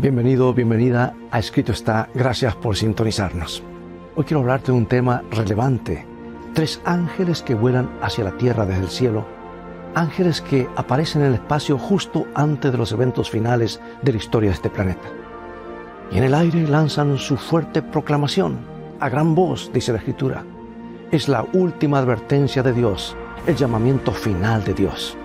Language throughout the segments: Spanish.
Bienvenido, bienvenida a Escrito está. Gracias por sintonizarnos. Hoy quiero hablarte de un tema relevante. Tres ángeles que vuelan hacia la tierra desde el cielo. Ángeles que aparecen en el espacio justo antes de los eventos finales de la historia de este planeta. Y en el aire lanzan su fuerte proclamación. A gran voz, dice la Escritura. Es la última advertencia de Dios, el llamamiento final de Dios.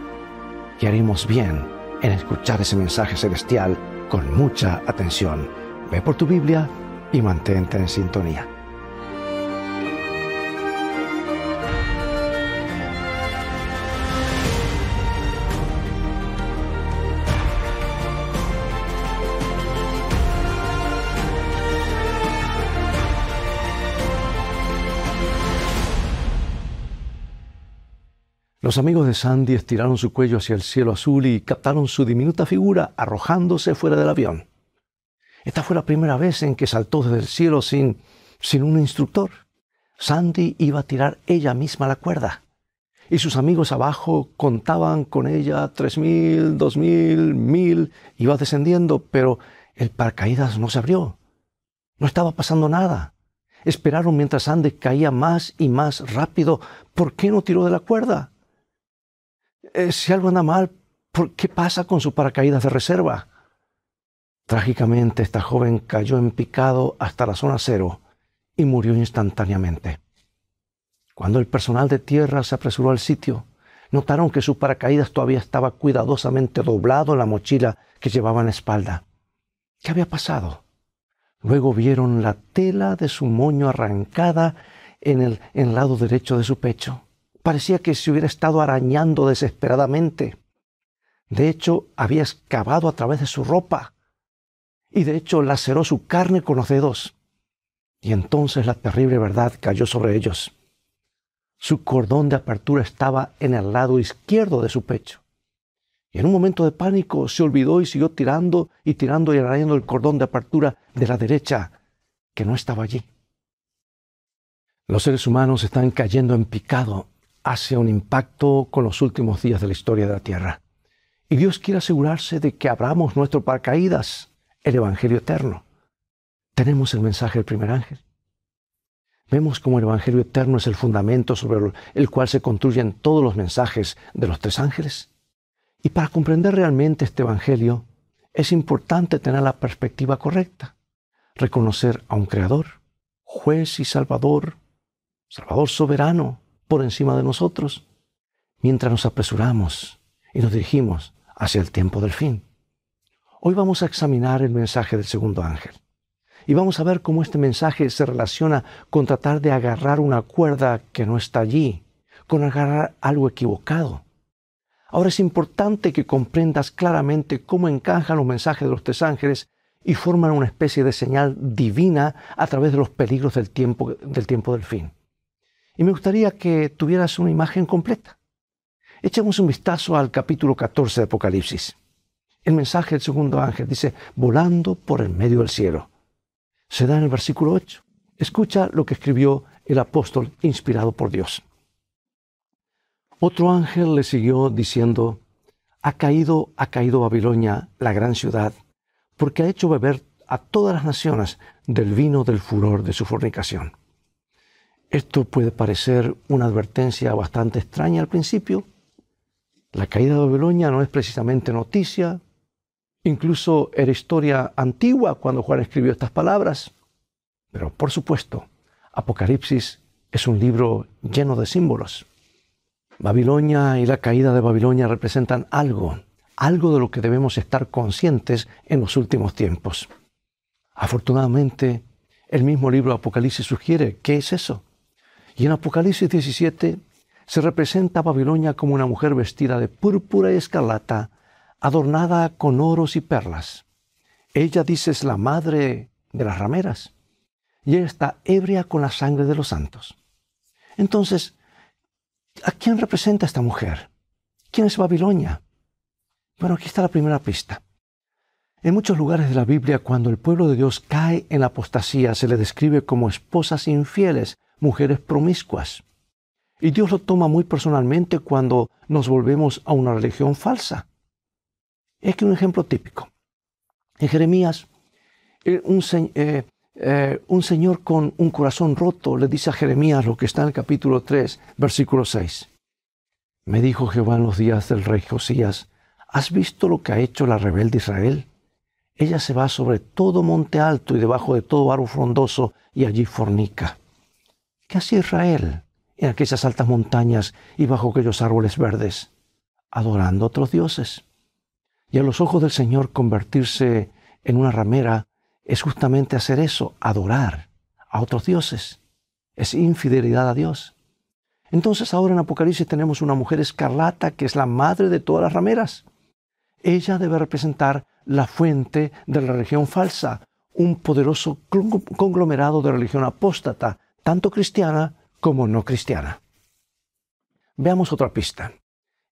Y haremos bien en escuchar ese mensaje celestial con mucha atención. Ve por tu Biblia y mantente en sintonía. Los amigos de Sandy estiraron su cuello hacia el cielo azul y captaron su diminuta figura arrojándose fuera del avión. Esta fue la primera vez en que saltó desde el cielo sin, sin un instructor. Sandy iba a tirar ella misma la cuerda. Y sus amigos abajo contaban con ella tres mil, dos mil, mil. Iba descendiendo, pero el paracaídas no se abrió. No estaba pasando nada. Esperaron mientras Sandy caía más y más rápido. ¿Por qué no tiró de la cuerda? Eh, si algo anda mal, ¿qué pasa con su paracaídas de reserva? Trágicamente, esta joven cayó en picado hasta la zona cero y murió instantáneamente. Cuando el personal de tierra se apresuró al sitio, notaron que su paracaídas todavía estaba cuidadosamente doblado en la mochila que llevaba en la espalda. ¿Qué había pasado? Luego vieron la tela de su moño arrancada en el lado derecho de su pecho parecía que se hubiera estado arañando desesperadamente. De hecho, había excavado a través de su ropa y de hecho laceró su carne con los dedos. Y entonces la terrible verdad cayó sobre ellos. Su cordón de apertura estaba en el lado izquierdo de su pecho. Y en un momento de pánico se olvidó y siguió tirando y tirando y arañando el cordón de apertura de la derecha, que no estaba allí. Los seres humanos están cayendo en picado hace un impacto con los últimos días de la historia de la Tierra. Y Dios quiere asegurarse de que abramos nuestro paracaídas, el Evangelio eterno. Tenemos el mensaje del primer ángel. Vemos cómo el Evangelio eterno es el fundamento sobre el cual se construyen todos los mensajes de los tres ángeles. Y para comprender realmente este Evangelio, es importante tener la perspectiva correcta, reconocer a un Creador, juez y Salvador, Salvador soberano, por encima de nosotros, mientras nos apresuramos y nos dirigimos hacia el tiempo del fin. Hoy vamos a examinar el mensaje del segundo ángel y vamos a ver cómo este mensaje se relaciona con tratar de agarrar una cuerda que no está allí, con agarrar algo equivocado. Ahora es importante que comprendas claramente cómo encajan los mensajes de los tres ángeles y forman una especie de señal divina a través de los peligros del tiempo del, tiempo del fin. Y me gustaría que tuvieras una imagen completa. Echemos un vistazo al capítulo 14 de Apocalipsis. El mensaje del segundo ángel dice, volando por el medio del cielo. Se da en el versículo 8. Escucha lo que escribió el apóstol inspirado por Dios. Otro ángel le siguió diciendo, ha caído, ha caído Babilonia, la gran ciudad, porque ha hecho beber a todas las naciones del vino del furor de su fornicación. Esto puede parecer una advertencia bastante extraña al principio. La caída de Babilonia no es precisamente noticia, incluso era historia antigua cuando Juan escribió estas palabras. Pero por supuesto, Apocalipsis es un libro lleno de símbolos. Babilonia y la caída de Babilonia representan algo, algo de lo que debemos estar conscientes en los últimos tiempos. Afortunadamente, el mismo libro Apocalipsis sugiere qué es eso. Y en Apocalipsis 17 se representa a Babilonia como una mujer vestida de púrpura y escarlata, adornada con oros y perlas. Ella dice es la madre de las rameras y ella está ebria con la sangre de los santos. Entonces, ¿a quién representa esta mujer? ¿Quién es Babilonia? Bueno, aquí está la primera pista. En muchos lugares de la Biblia, cuando el pueblo de Dios cae en la apostasía, se le describe como esposas infieles mujeres promiscuas. Y Dios lo toma muy personalmente cuando nos volvemos a una religión falsa. Es que un ejemplo típico. En Jeremías, eh, un, eh, eh, un, señor con un corazón roto le dice a Jeremías lo que está en el capítulo 3, versículo 6. Me dijo Jehová en los días del rey Josías, ¿has visto lo que ha hecho la rebelde Israel? Ella se va sobre todo monte alto y debajo de todo árbol frondoso y allí fornica. ¿Qué hacía Israel en aquellas altas montañas y bajo aquellos árboles verdes? Adorando a otros dioses. Y a los ojos del Señor convertirse en una ramera es justamente hacer eso, adorar a otros dioses. Es infidelidad a Dios. Entonces ahora en Apocalipsis tenemos una mujer escarlata que es la madre de todas las rameras. Ella debe representar la fuente de la religión falsa, un poderoso conglomerado de religión apóstata, tanto cristiana como no cristiana. Veamos otra pista.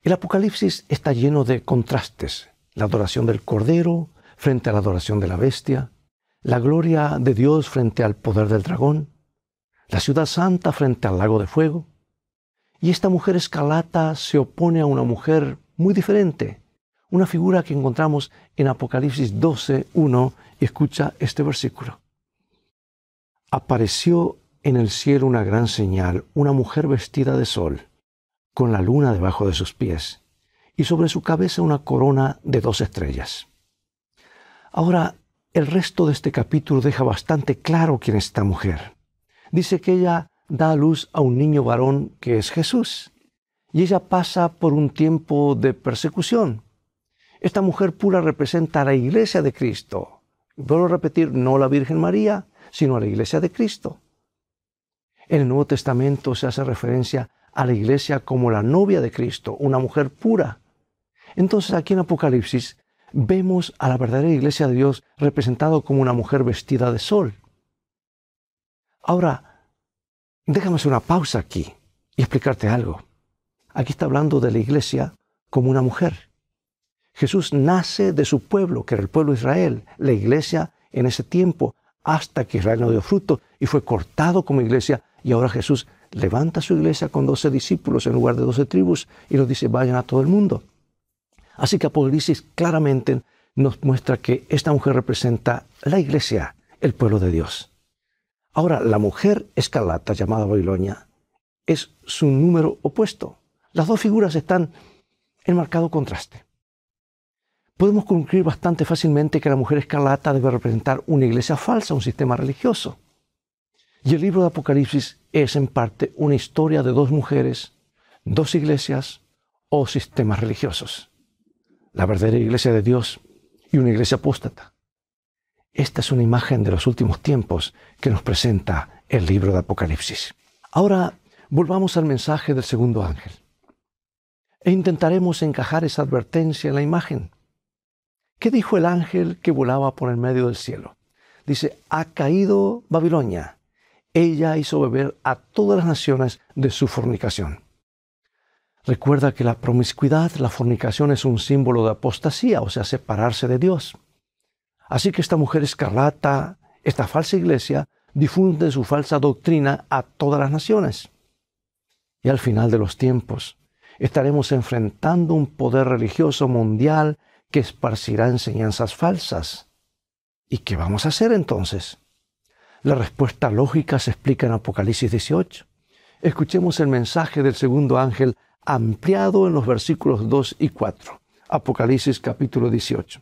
El Apocalipsis está lleno de contrastes. La adoración del Cordero frente a la adoración de la bestia, la gloria de Dios frente al poder del dragón, la ciudad santa frente al lago de fuego. Y esta mujer escarlata se opone a una mujer muy diferente, una figura que encontramos en Apocalipsis 12, 1, y escucha este versículo. Apareció en el cielo una gran señal, una mujer vestida de sol, con la luna debajo de sus pies, y sobre su cabeza una corona de dos estrellas. Ahora, el resto de este capítulo deja bastante claro quién es esta mujer. Dice que ella da a luz a un niño varón que es Jesús, y ella pasa por un tiempo de persecución. Esta mujer pura representa a la iglesia de Cristo. Vuelvo a repetir, no la Virgen María, sino a la iglesia de Cristo. En el Nuevo Testamento se hace referencia a la iglesia como la novia de Cristo, una mujer pura. Entonces aquí en Apocalipsis vemos a la verdadera iglesia de Dios representado como una mujer vestida de sol. Ahora, déjame hacer una pausa aquí y explicarte algo. Aquí está hablando de la iglesia como una mujer. Jesús nace de su pueblo, que era el pueblo de Israel, la iglesia en ese tiempo, hasta que Israel no dio fruto y fue cortado como iglesia. Y ahora Jesús levanta su iglesia con doce discípulos en lugar de doce tribus y nos dice, vayan a todo el mundo. Así que Apocalipsis claramente nos muestra que esta mujer representa la iglesia, el pueblo de Dios. Ahora, la mujer escarlata llamada Babilonia es su número opuesto. Las dos figuras están en marcado contraste podemos concluir bastante fácilmente que la mujer escarlata debe representar una iglesia falsa, un sistema religioso. Y el libro de Apocalipsis es en parte una historia de dos mujeres, dos iglesias o sistemas religiosos. La verdadera iglesia de Dios y una iglesia apóstata. Esta es una imagen de los últimos tiempos que nos presenta el libro de Apocalipsis. Ahora volvamos al mensaje del segundo ángel. E intentaremos encajar esa advertencia en la imagen. ¿Qué dijo el ángel que volaba por el medio del cielo? Dice, ha caído Babilonia. Ella hizo beber a todas las naciones de su fornicación. Recuerda que la promiscuidad, la fornicación es un símbolo de apostasía, o sea, separarse de Dios. Así que esta mujer escarlata, esta falsa iglesia, difunde su falsa doctrina a todas las naciones. Y al final de los tiempos, estaremos enfrentando un poder religioso mundial que esparcirá enseñanzas falsas. ¿Y qué vamos a hacer entonces? La respuesta lógica se explica en Apocalipsis 18. Escuchemos el mensaje del segundo ángel ampliado en los versículos 2 y 4. Apocalipsis capítulo 18.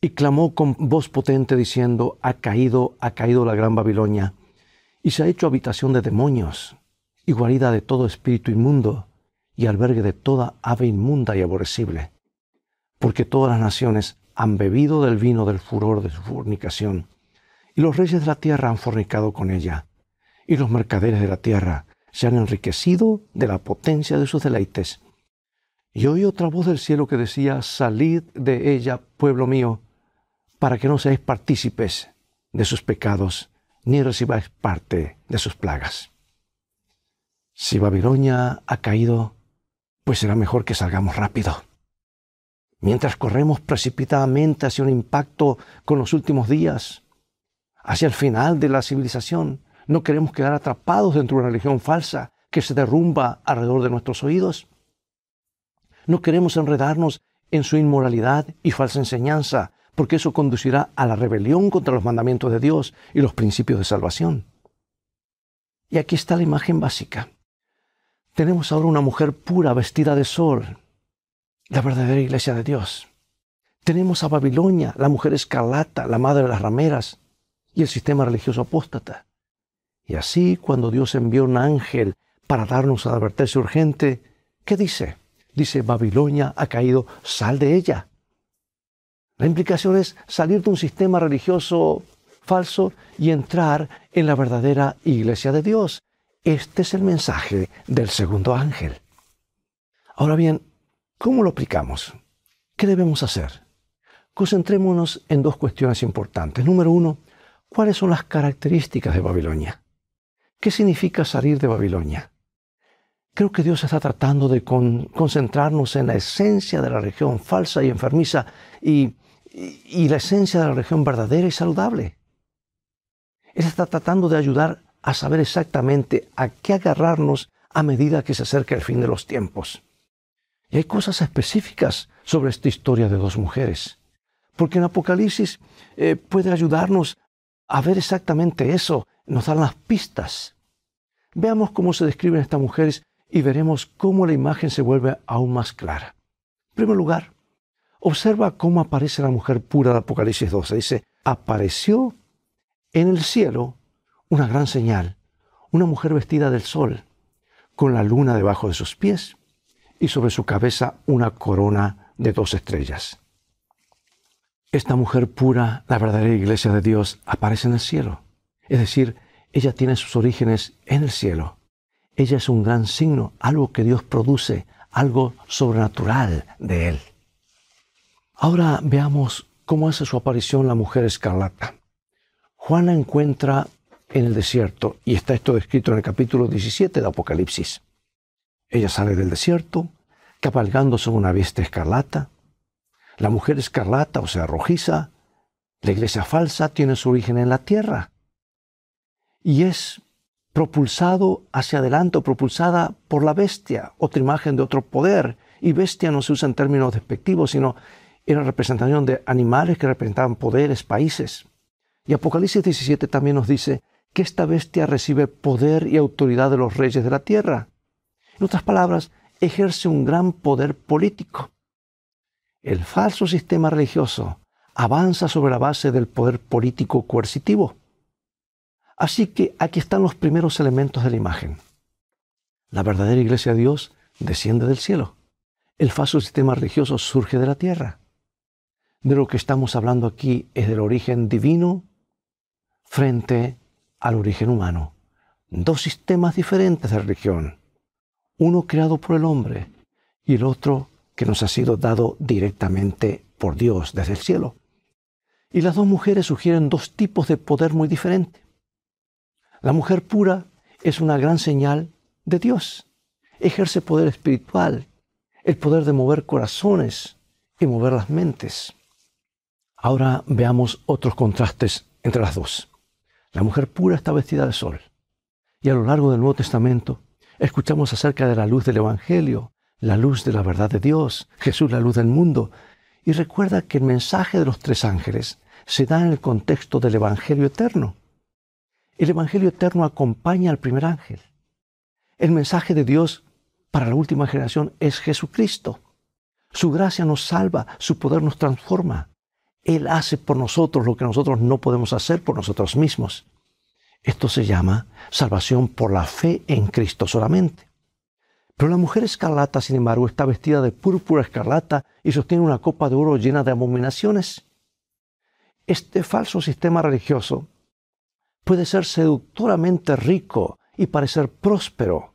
Y clamó con voz potente diciendo, ha caído, ha caído la gran Babilonia, y se ha hecho habitación de demonios, y guarida de todo espíritu inmundo, y albergue de toda ave inmunda y aborrecible porque todas las naciones han bebido del vino del furor de su fornicación, y los reyes de la tierra han fornicado con ella, y los mercaderes de la tierra se han enriquecido de la potencia de sus deleites. Y oí otra voz del cielo que decía, salid de ella, pueblo mío, para que no seáis partícipes de sus pecados, ni recibáis parte de sus plagas. Si Babilonia ha caído, pues será mejor que salgamos rápido mientras corremos precipitadamente hacia un impacto con los últimos días, hacia el final de la civilización. No queremos quedar atrapados dentro de una religión falsa que se derrumba alrededor de nuestros oídos. No queremos enredarnos en su inmoralidad y falsa enseñanza porque eso conducirá a la rebelión contra los mandamientos de Dios y los principios de salvación. Y aquí está la imagen básica. Tenemos ahora una mujer pura vestida de sol, la verdadera iglesia de Dios. Tenemos a Babilonia, la mujer escarlata, la madre de las rameras, y el sistema religioso apóstata. Y así, cuando Dios envió un ángel para darnos a advertencia urgente, ¿qué dice? Dice, Babilonia ha caído, sal de ella. La implicación es salir de un sistema religioso falso y entrar en la verdadera iglesia de Dios. Este es el mensaje del segundo ángel. Ahora bien, ¿cómo lo aplicamos? ¿Qué debemos hacer? Concentrémonos en dos cuestiones importantes. Número uno, ¿cuáles son las características de Babilonia? ¿Qué significa salir de Babilonia? Creo que Dios está tratando de concentrarnos en la esencia de la religión falsa y enfermiza y, la esencia de la religión verdadera y saludable. Él está tratando de ayudar a saber exactamente a qué agarrarnos a medida que se acerca el fin de los tiempos. Y hay cosas específicas sobre esta historia de dos mujeres, porque en Apocalipsis eh, puede ayudarnos a ver exactamente eso, nos dan las pistas. Veamos cómo se describen estas mujeres y veremos cómo la imagen se vuelve aún más clara. En primer lugar, observa cómo aparece la mujer pura de Apocalipsis 12. Dice, apareció en el cielo una gran señal, una mujer vestida del sol, con la luna debajo de sus pies y sobre su cabeza una corona de dos estrellas. Esta mujer pura, la verdadera iglesia de Dios, aparece en el cielo. Es decir, ella tiene sus orígenes en el cielo. Ella es un gran signo, algo que Dios produce, algo sobrenatural de Él. Ahora veamos cómo hace su aparición la mujer escarlata. Juan la encuentra en el desierto y está esto descrito en el capítulo 17 de Apocalipsis. Ella sale del desierto, cabalgando sobre una bestia escarlata. La mujer escarlata, o sea, rojiza, la iglesia falsa, tiene su origen en la tierra y es propulsado hacia adelante o propulsada por la bestia, otra imagen de otro poder. Y bestia no se usa en términos despectivos, sino en la representación de animales que representaban poderes, países. Y Apocalipsis 17 también nos dice que esta bestia recibe poder y autoridad de los reyes de la tierra. En otras palabras, ejerce un gran poder político. El falso sistema religioso avanza sobre la base del poder político coercitivo. Así que aquí están los primeros elementos de la imagen. La verdadera iglesia de Dios desciende del cielo. El falso sistema religioso surge de la tierra. De lo que estamos hablando aquí es del origen divino frente al origen humano. Dos sistemas diferentes de religión. Uno creado por el hombre y el otro que nos ha sido dado directamente por Dios desde el cielo. Y las dos mujeres sugieren dos tipos de poder muy diferentes. La mujer pura es una gran señal de Dios. Ejerce poder espiritual, el poder de mover corazones y mover las mentes. Ahora veamos otros contrastes entre las dos. La mujer pura está vestida de sol. Y a lo largo del Nuevo Testamento escuchamos acerca de la luz del Evangelio, la luz de la verdad de Dios, Jesús la luz del mundo. Y recuerda que el mensaje de los tres ángeles se da en el contexto del Evangelio eterno. El Evangelio eterno acompaña al primer ángel. El mensaje de Dios para la última generación es Jesucristo. Su gracia nos salva, su poder nos transforma. Él hace por nosotros lo que nosotros no podemos hacer por nosotros mismos. Esto se llama salvación por la fe en Cristo solamente. Pero la mujer escarlata, sin embargo, está vestida de púrpura escarlata y sostiene una copa de oro llena de abominaciones. Este falso sistema religioso puede ser seductoramente rico y parecer próspero,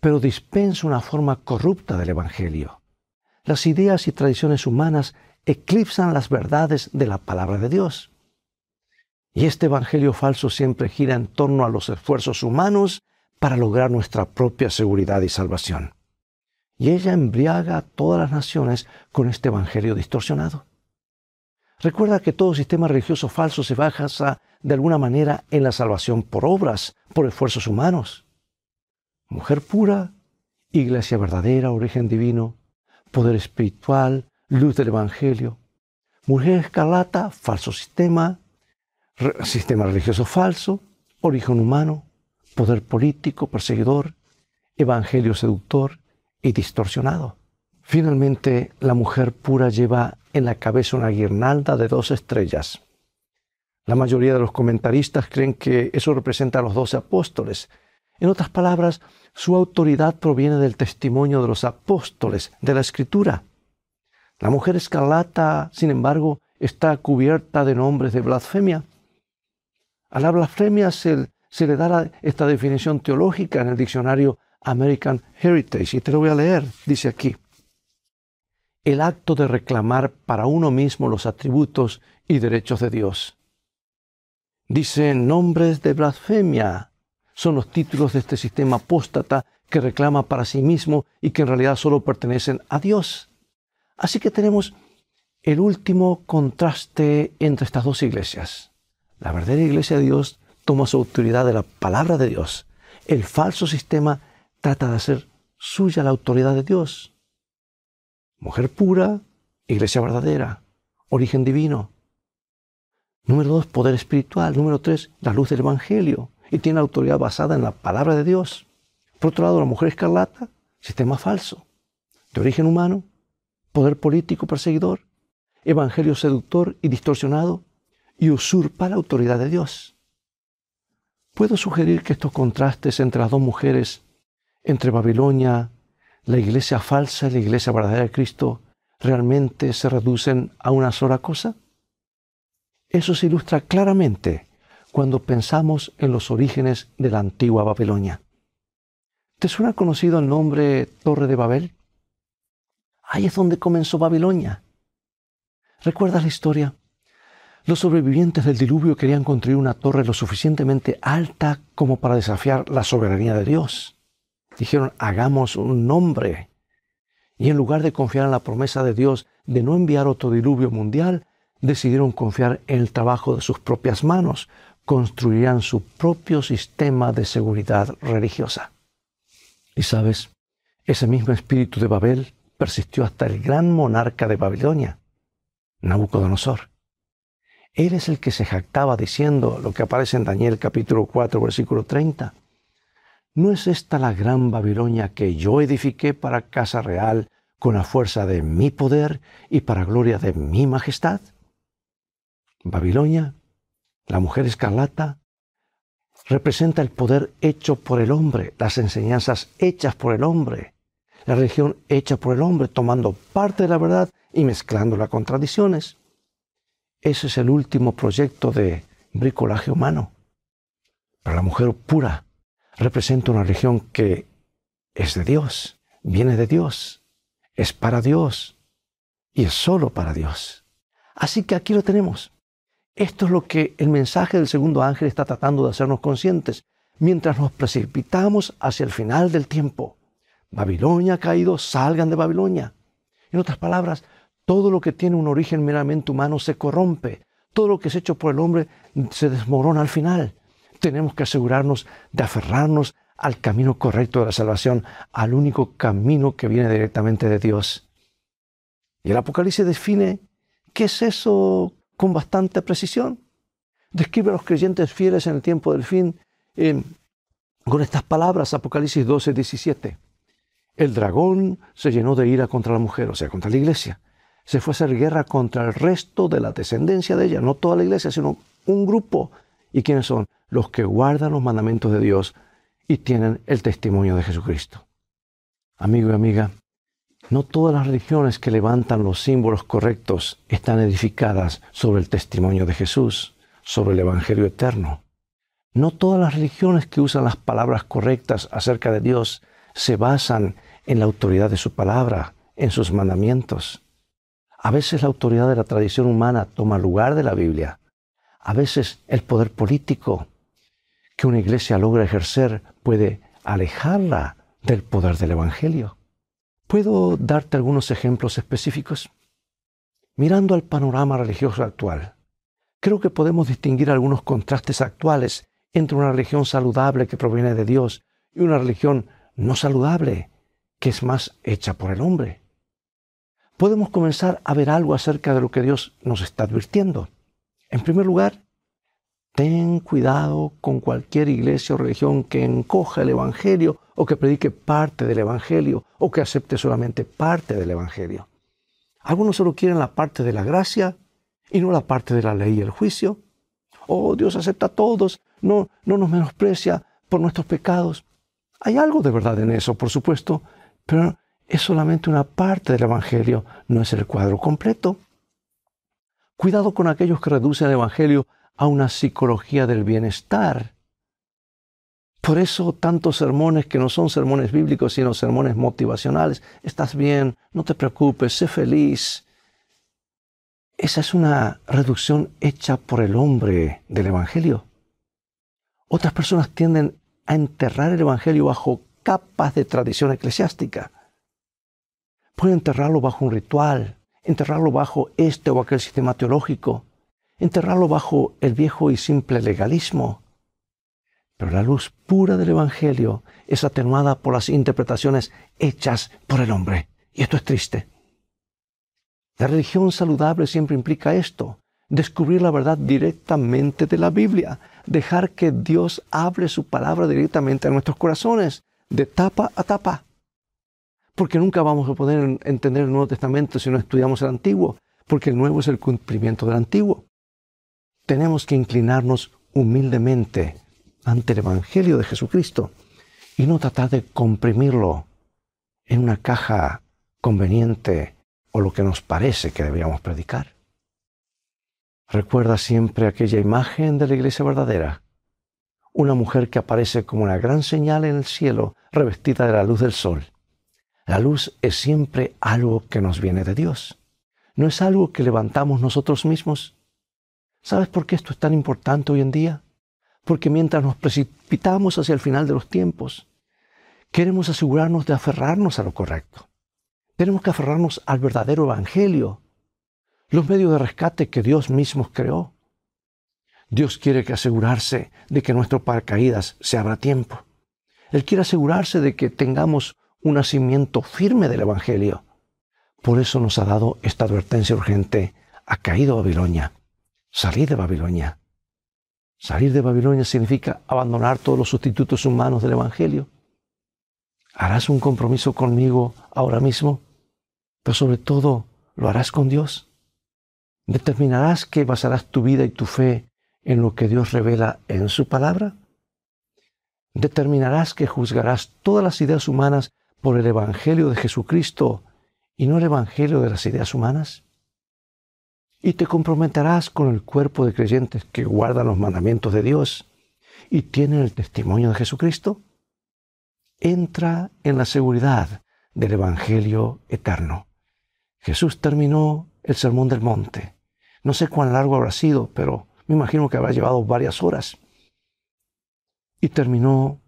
pero dispensa una forma corrupta del Evangelio. Las ideas y tradiciones humanas eclipsan las verdades de la palabra de Dios. Y este Evangelio falso siempre gira en torno a los esfuerzos humanos para lograr nuestra propia seguridad y salvación. Y ella embriaga a todas las naciones con este Evangelio distorsionado. Recuerda que todo sistema religioso falso se basa de alguna manera en la salvación por obras, por esfuerzos humanos. Mujer pura, iglesia verdadera, origen divino, poder espiritual, luz del Evangelio. Mujer escarlata, falso sistema, sistema religioso falso, origen humano, poder político, perseguidor, evangelio seductor y distorsionado. Finalmente, la mujer pura lleva en la cabeza una guirnalda de dos estrellas. La mayoría de los comentaristas creen que eso representa a los doce apóstoles. En otras palabras, su autoridad proviene del testimonio de los apóstoles, de la escritura. La mujer escarlata, sin embargo, está cubierta de nombres de blasfemia. A la blasfemia se, le da esta definición teológica en el diccionario American Heritage, y te lo voy a leer, dice aquí. El acto de reclamar para uno mismo los atributos y derechos de Dios. Dice nombres de blasfemia. Son los títulos de este sistema apóstata que reclama para sí mismo y que en realidad solo pertenecen a Dios. Así que tenemos el último contraste entre estas dos iglesias. La verdadera iglesia de Dios toma su autoridad de la palabra de Dios. El falso sistema trata de hacer suya la autoridad de Dios. Mujer pura, iglesia verdadera, origen divino. Número dos, poder espiritual. Número tres, la luz del Evangelio. Y tiene autoridad basada en la palabra de Dios. Por otro lado, la mujer escarlata, sistema falso, de origen humano, poder político perseguidor, evangelio seductor y distorsionado, y usurpa la autoridad de Dios. Puedo sugerir que estos contrastes entre las dos mujeres, entre Babilonia, la iglesia falsa y la iglesia verdadera de Cristo, realmente se reducen a una sola cosa? Eso se ilustra claramente cuando pensamos en los orígenes de la antigua Babilonia. ¿Te suena conocido el nombre Torre de Babel? Ahí es donde comenzó Babilonia. ¿Recuerdas la historia? Los sobrevivientes del diluvio querían construir una torre lo suficientemente alta como para desafiar la soberanía de Dios. Dijeron, hagamos un nombre. Y en lugar de confiar en la promesa de Dios de no enviar otro diluvio mundial, decidieron confiar en el trabajo de sus propias manos. Construirían su propio sistema de seguridad religiosa. Y sabes, ese mismo espíritu de Babel persistió hasta el gran monarca de Babilonia, Nabucodonosor. Él es el que se jactaba diciendo lo que aparece en Daniel capítulo 4, versículo 30. ¿No es esta la gran Babilonia que yo edifiqué para casa real con la fuerza de mi poder y para gloria de mi majestad? Babilonia, la mujer escarlata, representa el poder hecho por el hombre, las enseñanzas hechas por el hombre, la religión hecha por el hombre, tomando parte de la verdad y mezclándola con tradiciones. Ese es el último proyecto de bricolaje humano. Pero la mujer pura representa una religión que es de Dios, viene de Dios, es para Dios y es solo para Dios. Así que aquí lo tenemos. Esto es lo que el mensaje del segundo ángel está tratando de hacernos conscientes mientras nos precipitamos hacia el final del tiempo. Babilonia ha caído, salgan de Babilonia. En otras palabras, todo lo que tiene un origen meramente humano se corrompe. Todo lo que es hecho por el hombre se desmorona al final. Tenemos que asegurarnos de aferrarnos al camino correcto de la salvación, al único camino que viene directamente de Dios. Y el Apocalipsis define qué es eso con bastante precisión. Describe a los creyentes fieles en el tiempo del fin con estas palabras, Apocalipsis 12, 17 el dragón se llenó de ira contra la mujer, o sea, contra la iglesia. Se fue a hacer guerra contra el resto de la descendencia de ella, no toda la iglesia, sino un grupo. ¿Y quiénes son? Los que guardan los mandamientos de Dios y tienen el testimonio de Jesucristo. Amigo y amiga, no todas las religiones que levantan los símbolos correctos están edificadas sobre el testimonio de Jesús, sobre el Evangelio eterno. No todas las religiones que usan las palabras correctas acerca de Dios se basan en la autoridad de su palabra, en sus mandamientos. A veces la autoridad de la tradición humana toma lugar de la Biblia. A veces el poder político que una iglesia logra ejercer puede alejarla del poder del Evangelio. ¿Puedo darte algunos ejemplos específicos? Mirando al panorama religioso actual, creo que podemos distinguir algunos contrastes actuales entre una religión saludable que proviene de Dios y una religión no saludable, que es más hecha por el hombre. Podemos comenzar a ver algo acerca de lo que Dios nos está advirtiendo. En primer lugar, ten cuidado con cualquier iglesia o religión que encoja el Evangelio o que predique parte del Evangelio o que acepte solamente parte del Evangelio. Algunos solo quieren la parte de la gracia y no la parte de la ley y el juicio. Oh, Dios acepta a todos, no, no nos menosprecia por nuestros pecados. Hay algo de verdad en eso, por supuesto, pero es solamente una parte del Evangelio, no es el cuadro completo. Cuidado con aquellos que reducen el Evangelio a una psicología del bienestar. Por eso tantos sermones que no son sermones bíblicos, sino sermones motivacionales. Estás bien, no te preocupes, sé feliz. Esa es una reducción hecha por el hombre del Evangelio. Otras personas tienden a enterrar el Evangelio bajo capas de tradición eclesiástica. Pueden enterrarlo bajo un ritual, enterrarlo bajo este o aquel sistema teológico, enterrarlo bajo el viejo y simple legalismo. Pero la luz pura del Evangelio es atenuada por las interpretaciones hechas por el hombre. Y esto es triste. La religión saludable siempre implica esto, descubrir la verdad directamente de la Biblia, dejar que Dios hable su palabra directamente a nuestros corazones, de tapa a tapa. Porque nunca vamos a poder entender el Nuevo Testamento si no estudiamos el Antiguo, porque el Nuevo es el cumplimiento del Antiguo. Tenemos que inclinarnos humildemente ante el Evangelio de Jesucristo y no tratar de comprimirlo en una caja conveniente o lo que nos parece que deberíamos predicar. Recuerda siempre aquella imagen de la iglesia verdadera, una mujer que aparece como una gran señal en el cielo, revestida de la luz del sol. La luz es siempre algo que nos viene de Dios. No es algo que levantamos nosotros mismos. ¿Sabes por qué esto es tan importante hoy en día? Porque mientras nos precipitamos hacia el final de los tiempos, queremos asegurarnos de aferrarnos a lo correcto. Tenemos que aferrarnos al verdadero evangelio, los medios de rescate que Dios mismo creó. Dios quiere que asegurarse de que nuestro paracaídas se abra tiempo. Él quiere asegurarse de que tengamos un nacimiento firme del Evangelio. Por eso nos ha dado esta advertencia urgente. Ha caído Babilonia. Salir de Babilonia. Salir de Babilonia significa abandonar todos los sustitutos humanos del Evangelio. ¿Harás un compromiso conmigo ahora mismo? Pero sobre todo, ¿lo harás con Dios? ¿Determinarás que basarás tu vida y tu fe en lo que Dios revela en su palabra? ¿Determinarás que juzgarás todas las ideas humanas por el Evangelio de Jesucristo y no el Evangelio de las ideas humanas? ¿Y te comprometerás con el cuerpo de creyentes que guardan los mandamientos de Dios y tienen el testimonio de Jesucristo? Entra en la seguridad del Evangelio eterno. Jesús terminó el Sermón del Monte. No sé cuán largo habrá sido, pero me imagino que habrá llevado varias horas. Y terminó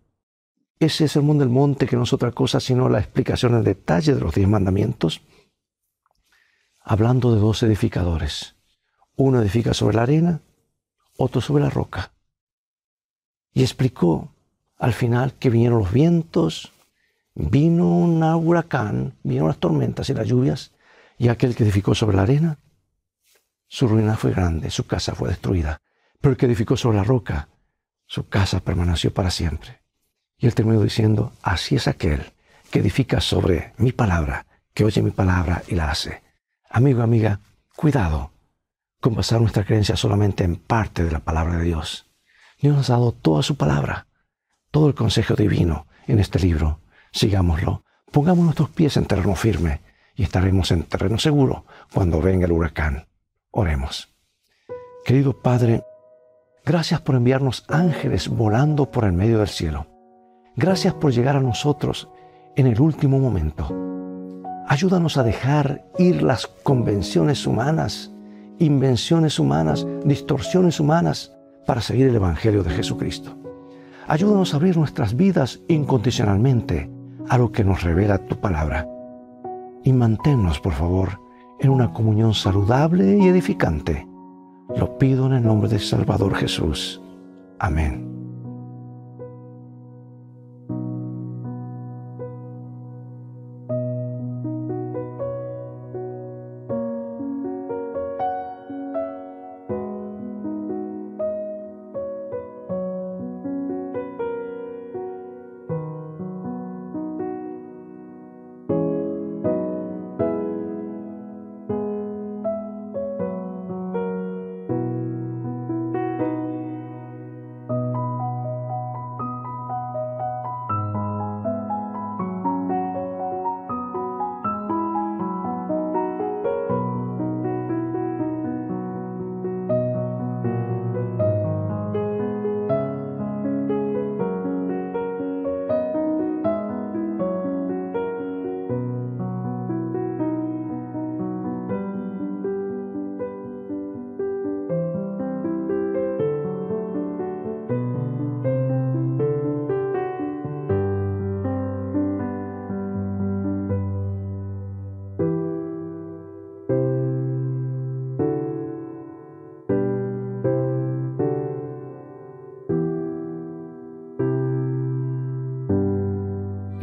ese Sermón del Monte, que no es otra cosa sino la explicación en detalle de los diez mandamientos, hablando de dos edificadores. Uno edifica sobre la arena, otro sobre la roca. Y explicó al final que vinieron los vientos, vino un huracán, vinieron las tormentas y las lluvias, y aquel que edificó sobre la arena, su ruina fue grande, su casa fue destruida. Pero el que edificó sobre la roca, su casa permaneció para siempre. Y él terminó diciendo, así es aquel que edifica sobre mi palabra, que oye mi palabra y la hace. Amigo, amiga, cuidado con basar nuestra creencia solamente en parte de la palabra de Dios. Dios nos ha dado toda su palabra, todo el consejo divino en este libro. Sigámoslo. Pongamos nuestros pies en terreno firme y estaremos en terreno seguro cuando venga el huracán. Oremos. Querido Padre, gracias por enviarnos ángeles volando por el medio del cielo. Gracias por llegar a nosotros en el último momento. Ayúdanos a dejar ir las convenciones humanas, invenciones humanas, distorsiones humanas para seguir el Evangelio de Jesucristo. Ayúdanos a abrir nuestras vidas incondicionalmente a lo que nos revela tu palabra y manténnos, por favor, en una comunión saludable y edificante. Lo pido en el nombre del Salvador Jesús. Amén.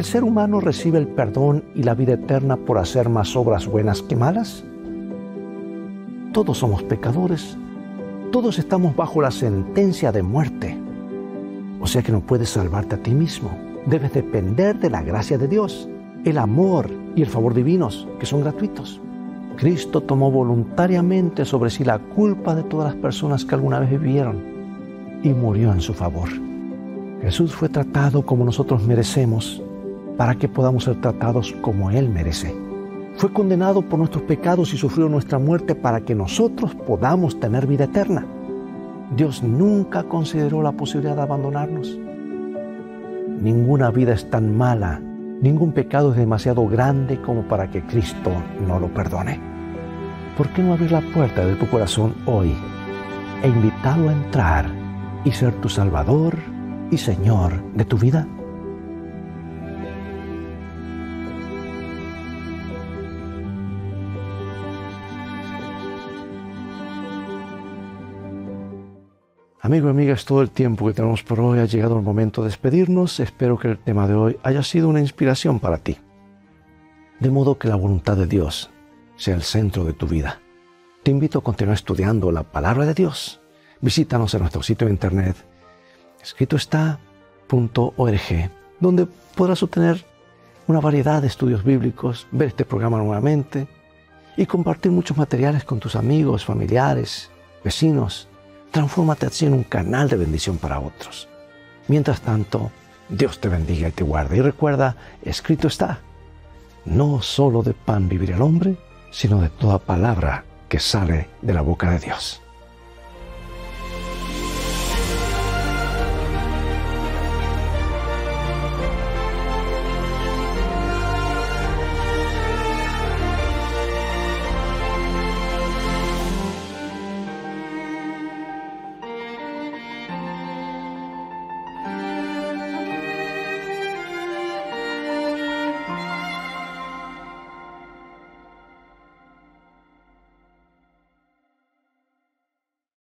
¿El ser humano recibe el perdón y la vida eterna por hacer más obras buenas que malas? Todos somos pecadores. Todos estamos bajo la sentencia de muerte. O sea que no puedes salvarte a ti mismo. Debes depender de la gracia de Dios, el amor y el favor divinos, que son gratuitos. Cristo tomó voluntariamente sobre sí la culpa de todas las personas que alguna vez vivieron y murió en su favor. Jesús fue tratado como nosotros merecemos para que podamos ser tratados como Él merece. Fue condenado por nuestros pecados y sufrió nuestra muerte para que nosotros podamos tener vida eterna. Dios nunca consideró la posibilidad de abandonarnos. Ninguna vida es tan mala, ningún pecado es demasiado grande como para que Cristo no lo perdone. ¿Por qué no abrir la puerta de tu corazón hoy e invitarlo a entrar y ser tu Salvador y Señor de tu vida? Amigo y amiga, es todo el tiempo que tenemos por hoy. Ha llegado el momento de despedirnos. Espero que el tema de hoy haya sido una inspiración para ti. De modo que la voluntad de Dios sea el centro de tu vida. Te invito a continuar estudiando la palabra de Dios. Visítanos en nuestro sitio de internet escrito donde podrás obtener una variedad de estudios bíblicos, ver este programa nuevamente y compartir muchos materiales con tus amigos, familiares, vecinos Transfórmate así en un canal de bendición para otros. Mientras tanto, Dios te bendiga y te guarde. Y recuerda, escrito está, no solo de pan vivirá el hombre, sino de toda palabra que sale de la boca de Dios.